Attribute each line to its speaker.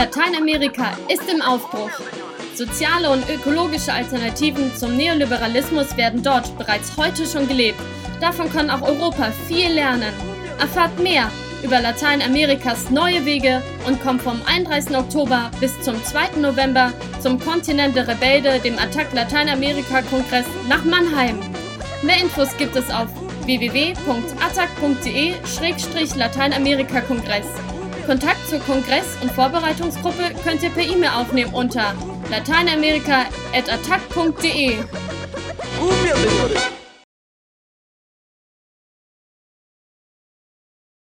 Speaker 1: Lateinamerika ist im Aufbruch. Soziale und ökologische Alternativen zum Neoliberalismus werden dort bereits heute schon gelebt. Davon kann auch Europa viel lernen. Erfahrt mehr über Lateinamerikas neue Wege und kommt vom 31. Oktober bis zum 2. November zum Continente Rebelde, dem Attac Lateinamerika Kongress nach Mannheim. Mehr Infos gibt es auf www.attac.de-lateinamerika-Kongress. Kontakt zur Kongress- und Vorbereitungsgruppe könnt ihr per E-Mail aufnehmen unter
Speaker 2: señores.